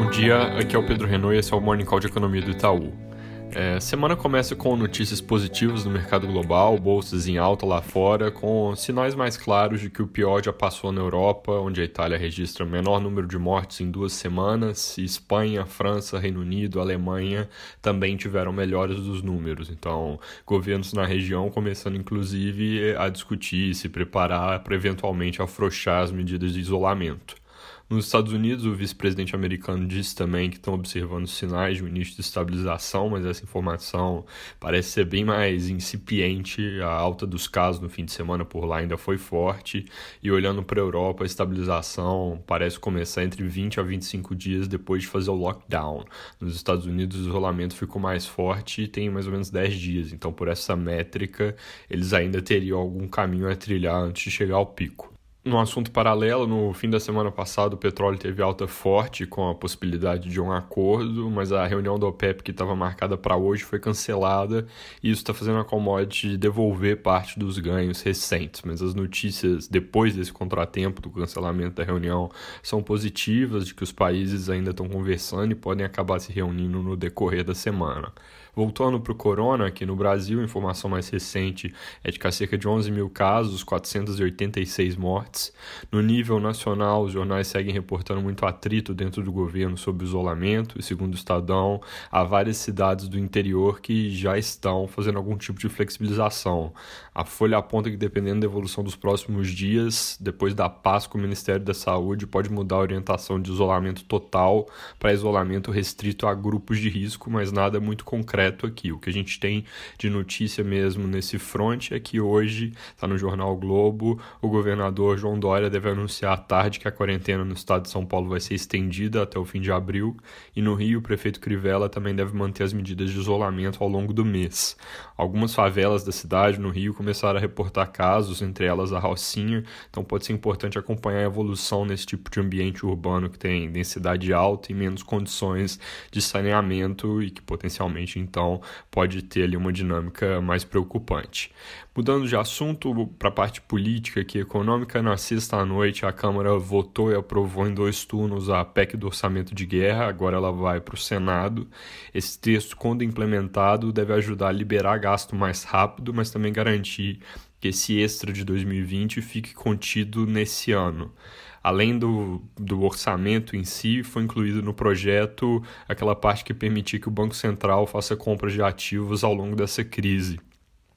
Bom dia, aqui é o Pedro Renault e esse é o Morning Call de Economia do Itaú. É, semana começa com notícias positivas no mercado global, bolsas em alta lá fora, com sinais mais claros de que o pior já passou na Europa, onde a Itália registra o menor número de mortes em duas semanas, e Espanha, França, Reino Unido, Alemanha também tiveram melhores dos números. Então, governos na região começando inclusive a discutir e se preparar para eventualmente afrouxar as medidas de isolamento. Nos Estados Unidos, o vice-presidente americano disse também que estão observando sinais de um início de estabilização, mas essa informação parece ser bem mais incipiente. A alta dos casos no fim de semana por lá ainda foi forte. E olhando para a Europa, a estabilização parece começar entre 20 a 25 dias depois de fazer o lockdown. Nos Estados Unidos, o isolamento ficou mais forte e tem mais ou menos 10 dias. Então, por essa métrica, eles ainda teriam algum caminho a trilhar antes de chegar ao pico. No assunto paralelo, no fim da semana passada, o petróleo teve alta forte com a possibilidade de um acordo, mas a reunião do OPEP que estava marcada para hoje foi cancelada e isso está fazendo a commodity devolver parte dos ganhos recentes. Mas as notícias depois desse contratempo do cancelamento da reunião são positivas, de que os países ainda estão conversando e podem acabar se reunindo no decorrer da semana. Voltando para o corona, aqui no Brasil, a informação mais recente é de que há cerca de 11 mil casos, 486 mortes. No nível nacional, os jornais seguem reportando muito atrito dentro do governo sobre o isolamento, e segundo o Estadão, há várias cidades do interior que já estão fazendo algum tipo de flexibilização. A Folha aponta que, dependendo da evolução dos próximos dias, depois da paz com o Ministério da Saúde, pode mudar a orientação de isolamento total para isolamento restrito a grupos de risco, mas nada muito concreto aqui. O que a gente tem de notícia mesmo nesse front é que hoje, está no jornal Globo, o governador João Dória deve anunciar à tarde que a quarentena no estado de São Paulo vai ser estendida até o fim de abril, e no Rio, o prefeito Crivella também deve manter as medidas de isolamento ao longo do mês. Algumas favelas da cidade no Rio começaram a reportar casos, entre elas a Rocinha, então pode ser importante acompanhar a evolução nesse tipo de ambiente urbano que tem densidade alta e menos condições de saneamento e que potencialmente então pode ter ali uma dinâmica mais preocupante. Mudando de assunto para a parte política e econômica, na sexta noite a Câmara votou e aprovou em dois turnos a PEC do orçamento de guerra, agora ela vai para o Senado. Esse texto, quando implementado, deve ajudar a liberar gasto mais rápido, mas também garantir que esse extra de 2020 fique contido nesse ano além do, do orçamento em si, foi incluído no projeto aquela parte que permitir que o Banco Central faça compras de ativos ao longo dessa crise.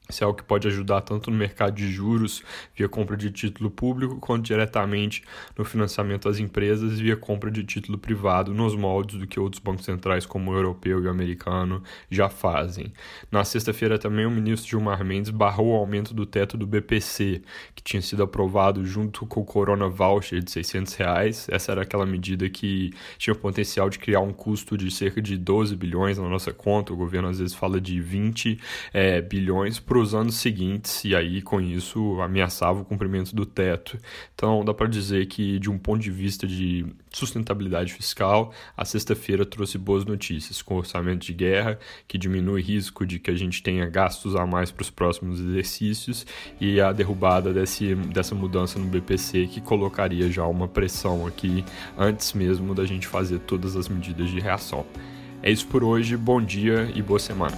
Isso é algo que pode ajudar tanto no mercado de juros, via compra de título público, quanto diretamente no financiamento das empresas, via compra de título privado, nos moldes do que outros bancos centrais, como o europeu e o americano, já fazem. Na sexta-feira também, o ministro Gilmar Mendes barrou o aumento do teto do BPC, que tinha sido aprovado junto com o Corona Voucher de 600 reais. Essa era aquela medida que tinha o potencial de criar um custo de cerca de 12 bilhões na nossa conta. O governo às vezes fala de 20 é, bilhões por para os anos seguintes e aí com isso ameaçava o cumprimento do teto. Então dá para dizer que de um ponto de vista de sustentabilidade fiscal, a sexta-feira trouxe boas notícias com orçamento de guerra que diminui o risco de que a gente tenha gastos a mais para os próximos exercícios e a derrubada desse, dessa mudança no BPC que colocaria já uma pressão aqui antes mesmo da gente fazer todas as medidas de reação. É isso por hoje, bom dia e boa semana.